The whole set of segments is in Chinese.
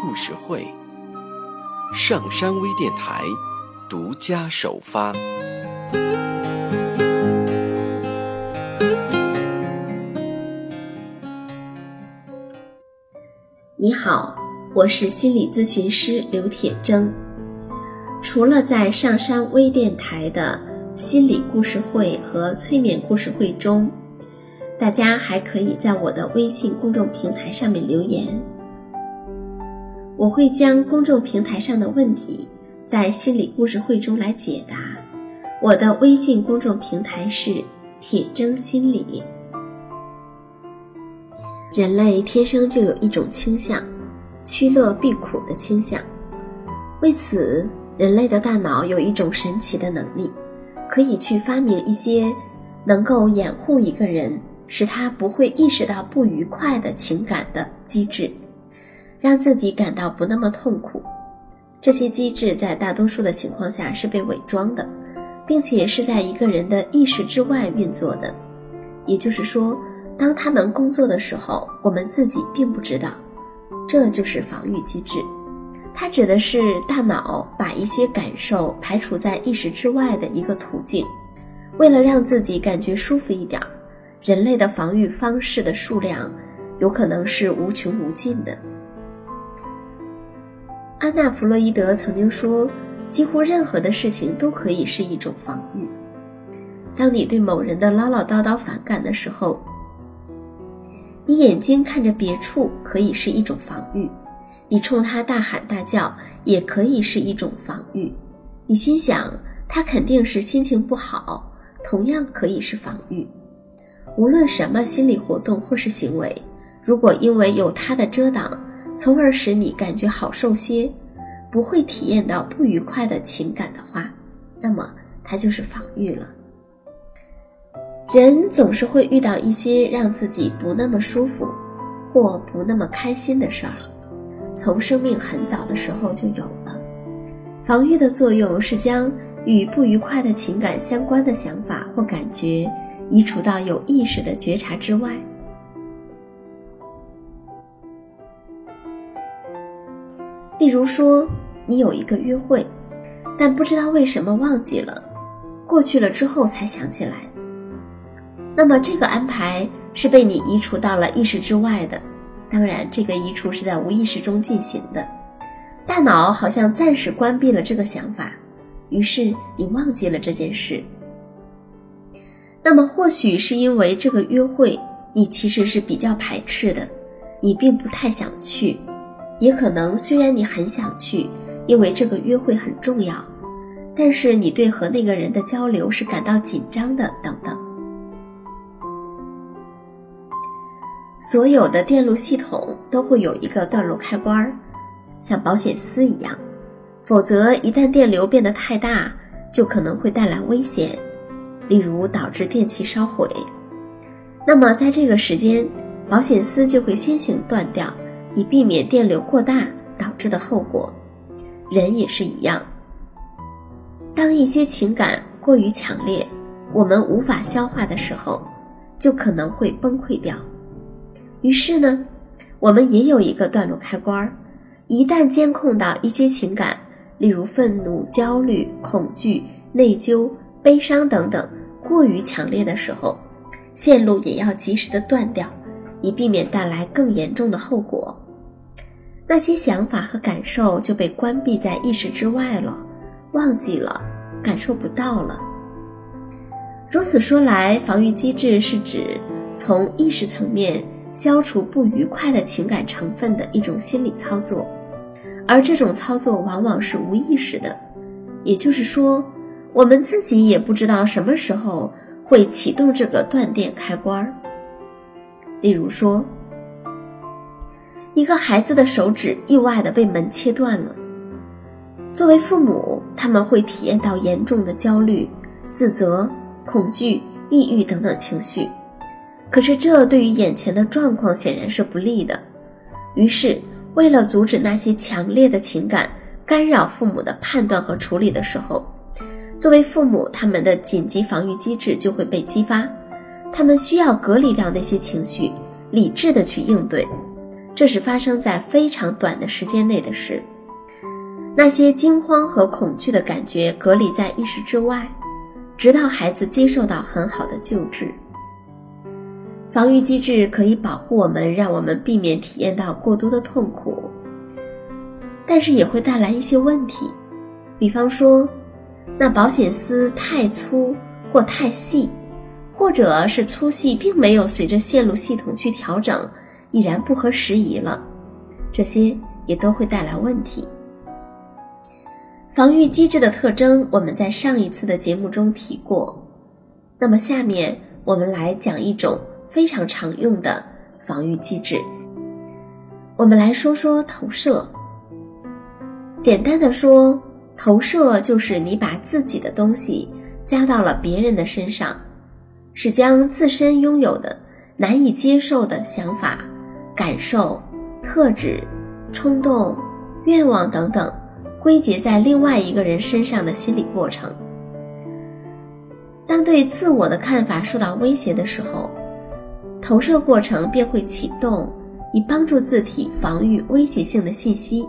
故事会，上山微电台独家首发。你好，我是心理咨询师刘铁铮。除了在上山微电台的心理故事会和催眠故事会中，大家还可以在我的微信公众平台上面留言。我会将公众平台上的问题在心理故事会中来解答。我的微信公众平台是“铁铮心理”。人类天生就有一种倾向，趋乐避苦的倾向。为此，人类的大脑有一种神奇的能力，可以去发明一些能够掩护一个人，使他不会意识到不愉快的情感的机制。让自己感到不那么痛苦，这些机制在大多数的情况下是被伪装的，并且是在一个人的意识之外运作的。也就是说，当他们工作的时候，我们自己并不知道。这就是防御机制，它指的是大脑把一些感受排除在意识之外的一个途径。为了让自己感觉舒服一点，人类的防御方式的数量有可能是无穷无尽的。安娜·弗洛伊德曾经说：“几乎任何的事情都可以是一种防御。当你对某人的唠唠叨叨反感的时候，你眼睛看着别处可以是一种防御；你冲他大喊大叫也可以是一种防御；你心想他肯定是心情不好，同样可以是防御。无论什么心理活动或是行为，如果因为有他的遮挡，从而使你感觉好受些，不会体验到不愉快的情感的话，那么它就是防御了。人总是会遇到一些让自己不那么舒服或不那么开心的事儿，从生命很早的时候就有了。防御的作用是将与不愉快的情感相关的想法或感觉移除到有意识的觉察之外。例如说，你有一个约会，但不知道为什么忘记了，过去了之后才想起来。那么这个安排是被你移除到了意识之外的，当然这个移除是在无意识中进行的，大脑好像暂时关闭了这个想法，于是你忘记了这件事。那么或许是因为这个约会你其实是比较排斥的，你并不太想去。也可能，虽然你很想去，因为这个约会很重要，但是你对和那个人的交流是感到紧张的，等等。所有的电路系统都会有一个断路开关，像保险丝一样，否则一旦电流变得太大，就可能会带来危险，例如导致电器烧毁。那么在这个时间，保险丝就会先行断掉。以避免电流过大导致的后果，人也是一样。当一些情感过于强烈，我们无法消化的时候，就可能会崩溃掉。于是呢，我们也有一个断路开关，一旦监控到一些情感，例如愤怒、焦虑、恐惧、内疚、悲伤等等过于强烈的时候，线路也要及时的断掉。以避免带来更严重的后果，那些想法和感受就被关闭在意识之外了，忘记了，感受不到了。如此说来，防御机制是指从意识层面消除不愉快的情感成分的一种心理操作，而这种操作往往是无意识的，也就是说，我们自己也不知道什么时候会启动这个断电开关儿。例如说，一个孩子的手指意外的被门切断了。作为父母，他们会体验到严重的焦虑、自责、恐惧、抑郁等等情绪。可是，这对于眼前的状况显然是不利的。于是，为了阻止那些强烈的情感干扰父母的判断和处理的时候，作为父母，他们的紧急防御机制就会被激发。他们需要隔离掉那些情绪，理智的去应对。这是发生在非常短的时间内的事。那些惊慌和恐惧的感觉隔离在意识之外，直到孩子接受到很好的救治。防御机制可以保护我们，让我们避免体验到过多的痛苦，但是也会带来一些问题，比方说，那保险丝太粗或太细，或者是粗细并没有随着线路系统去调整，已然不合时宜了，这些也都会带来问题。防御机制的特征，我们在上一次的节目中提过，那么下面我们来讲一种。非常常用的防御机制。我们来说说投射。简单的说，投射就是你把自己的东西加到了别人的身上，是将自身拥有的难以接受的想法、感受、特质、冲动、愿望等等，归结在另外一个人身上的心理过程。当对自我的看法受到威胁的时候，投射过程便会启动，以帮助字体防御威胁性的信息。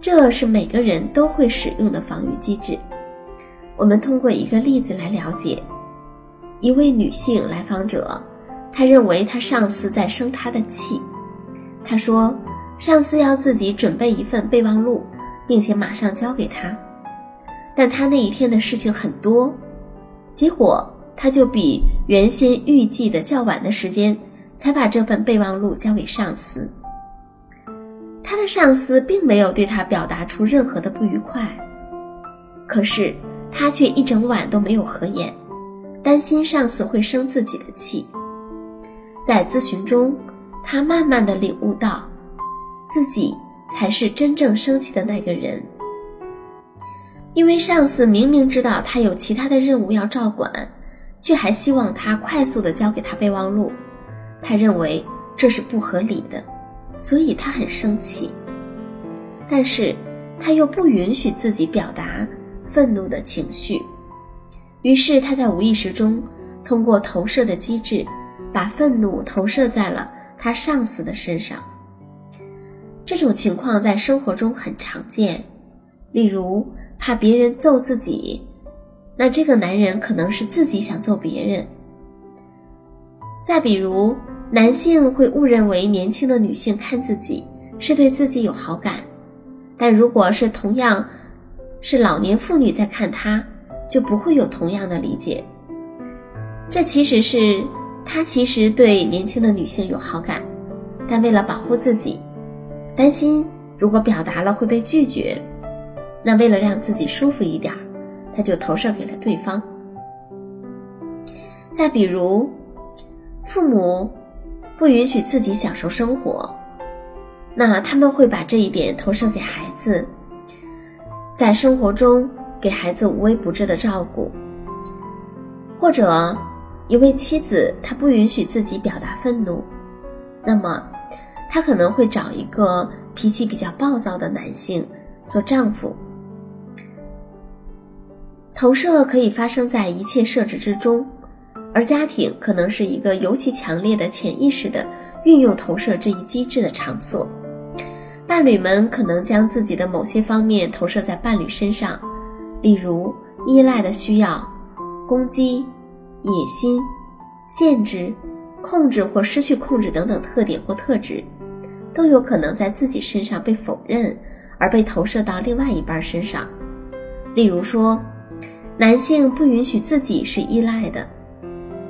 这是每个人都会使用的防御机制。我们通过一个例子来了解：一位女性来访者，她认为她上司在生她的气。她说，上司要自己准备一份备忘录，并且马上交给她。但她那一天的事情很多，结果。他就比原先预计的较晚的时间才把这份备忘录交给上司。他的上司并没有对他表达出任何的不愉快，可是他却一整晚都没有合眼，担心上司会生自己的气。在咨询中，他慢慢的领悟到，自己才是真正生气的那个人，因为上司明明知道他有其他的任务要照管。却还希望他快速的交给他备忘录，他认为这是不合理的，所以他很生气。但是他又不允许自己表达愤怒的情绪，于是他在无意识中通过投射的机制，把愤怒投射在了他上司的身上。这种情况在生活中很常见，例如怕别人揍自己。那这个男人可能是自己想揍别人。再比如，男性会误认为年轻的女性看自己是对自己有好感，但如果是同样是老年妇女在看他，就不会有同样的理解。这其实是他其实对年轻的女性有好感，但为了保护自己，担心如果表达了会被拒绝，那为了让自己舒服一点。他就投射给了对方。再比如，父母不允许自己享受生活，那他们会把这一点投射给孩子，在生活中给孩子无微不至的照顾。或者，一位妻子她不允许自己表达愤怒，那么她可能会找一个脾气比较暴躁的男性做丈夫。投射可以发生在一切设置之中，而家庭可能是一个尤其强烈的潜意识的运用投射这一机制的场所。伴侣们可能将自己的某些方面投射在伴侣身上，例如依赖的需要、攻击、野心、限制、控制或失去控制等等特点或特质，都有可能在自己身上被否认，而被投射到另外一半身上。例如说。男性不允许自己是依赖的，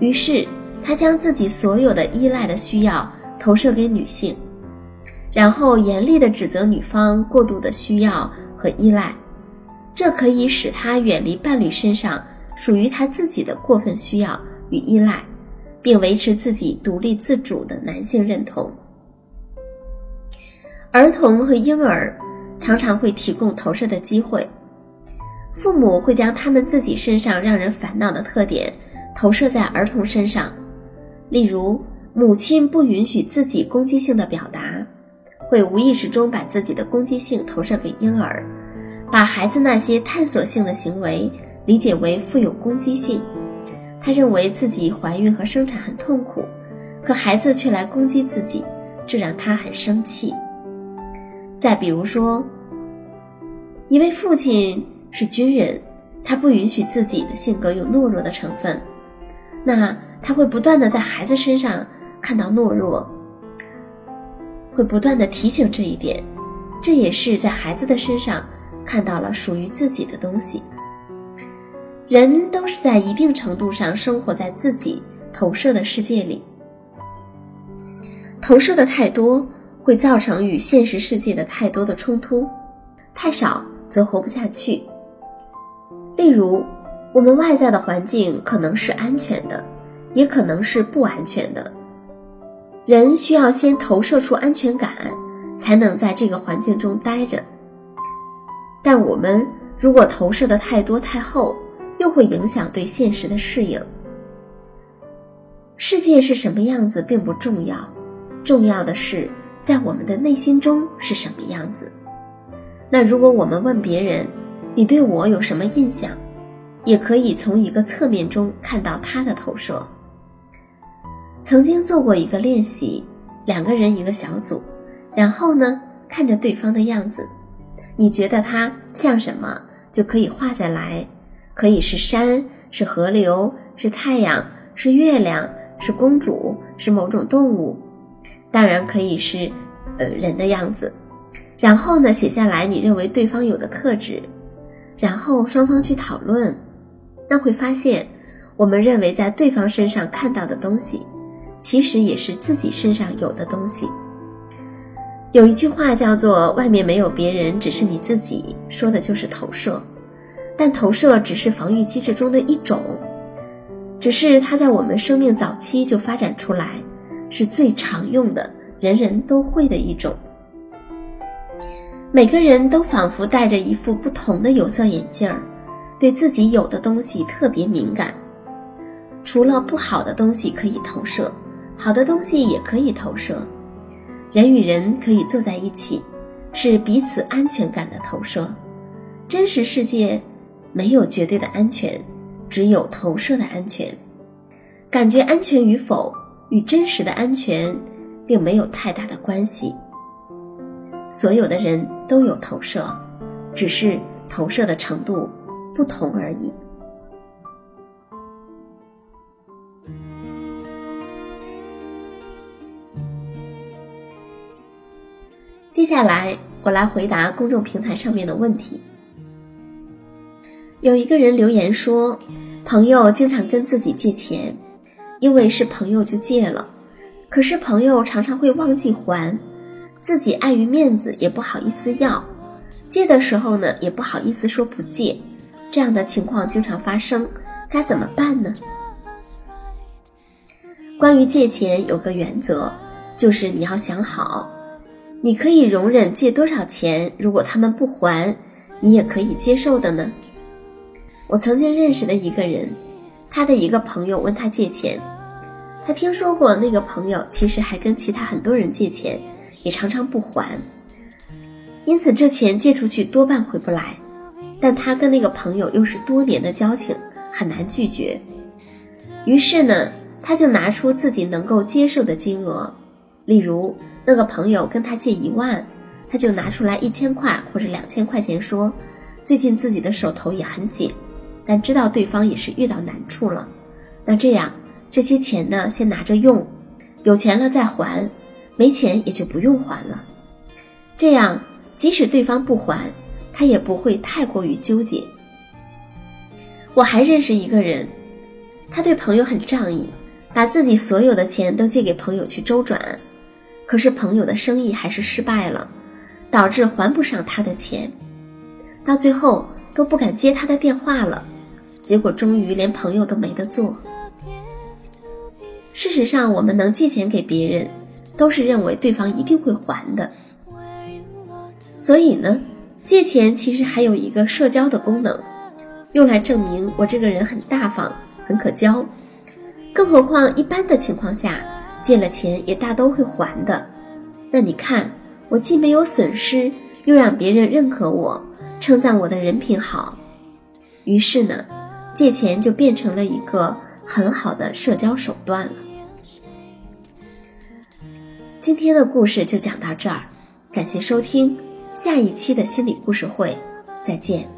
于是他将自己所有的依赖的需要投射给女性，然后严厉地指责女方过度的需要和依赖，这可以使他远离伴侣身上属于他自己的过分需要与依赖，并维持自己独立自主的男性认同。儿童和婴儿常常会提供投射的机会，父母会将他们自己身上让人烦恼的特点投射在儿童身上，例如母亲不允许自己攻击性的表达，会无意识中把自己的攻击性投射给婴儿，把孩子那些探索性的行为理解为富有攻击性。他认为自己怀孕和生产很痛苦，可孩子却来攻击自己，这让他很生气。再比如说，一位父亲是军人，他不允许自己的性格有懦弱的成分，那他会不断的在孩子身上看到懦弱，会不断的提醒这一点，这也是在孩子的身上看到了属于自己的东西。人都是在一定程度上生活在自己投射的世界里，投射的太多会造成与现实世界的太多的冲突，太少则活不下去。例如，我们外在的环境可能是安全的，也可能是不安全的。人需要先投射出安全感，才能在这个环境中待着。但我们如果投射的太多太厚，又会影响对现实的适应。世界是什么样子并不重要，重要的是在我们的内心中是什么样子。那如果我们问别人，你对我有什么印象，也可以从一个侧面中看到他的投射。曾经做过一个练习，两个人一个小组，然后呢看着对方的样子，你觉得它像什么，就可以画下来。可以是山，是河流，是太阳，是月亮，是公主，是某种动物，当然可以是，呃，人的样子。然后呢，写下来你认为对方有的特质，然后双方去讨论，那会发现，我们认为在对方身上看到的东西，其实也是自己身上有的东西。有一句话叫做“外面没有别人，只是你自己”，说的就是投射。但投射只是防御机制中的一种，只是它在我们生命早期就发展出来，是最常用的，人人都会的一种。每个人都仿佛戴着一副不同的有色眼镜儿，对自己有的东西特别敏感。除了不好的东西可以投射，好的东西也可以投射。人与人可以坐在一起，是彼此安全感的投射。真实世界。没有绝对的安全，只有投射的安全。感觉安全与否与真实的安全并没有太大的关系。所有的人都有投射，只是投射的程度不同而已。接下来，我来回答公众平台上面的问题。有一个人留言说，朋友经常跟自己借钱，因为是朋友就借了，可是朋友常常会忘记还，自己碍于面子也不好意思要，借的时候呢也不好意思说不借，这样的情况经常发生，该怎么办呢？关于借钱有个原则，就是你要想好，你可以容忍借多少钱，如果他们不还，你也可以接受的呢？我曾经认识的一个人，他的一个朋友问他借钱，他听说过那个朋友其实还跟其他很多人借钱，也常常不还，因此这钱借出去多半回不来。但他跟那个朋友又是多年的交情，很难拒绝。于是呢，他就拿出自己能够接受的金额，例如那个朋友跟他借一万，他就拿出来一千块或者两千块钱，说最近自己的手头也很紧。但知道对方也是遇到难处了，那这样这些钱呢，先拿着用，有钱了再还，没钱也就不用还了。这样即使对方不还，他也不会太过于纠结。我还认识一个人，他对朋友很仗义，把自己所有的钱都借给朋友去周转，可是朋友的生意还是失败了，导致还不上他的钱，到最后都不敢接他的电话了。结果终于连朋友都没得做。事实上，我们能借钱给别人，都是认为对方一定会还的。所以呢，借钱其实还有一个社交的功能，用来证明我这个人很大方、很可交。更何况一般的情况下，借了钱也大都会还的。那你看，我既没有损失，又让别人认可我，称赞我的人品好，于是呢，借钱就变成了一个很好的社交手段了。今天的故事就讲到这儿，感谢收听。下一期的心理故事会，再见。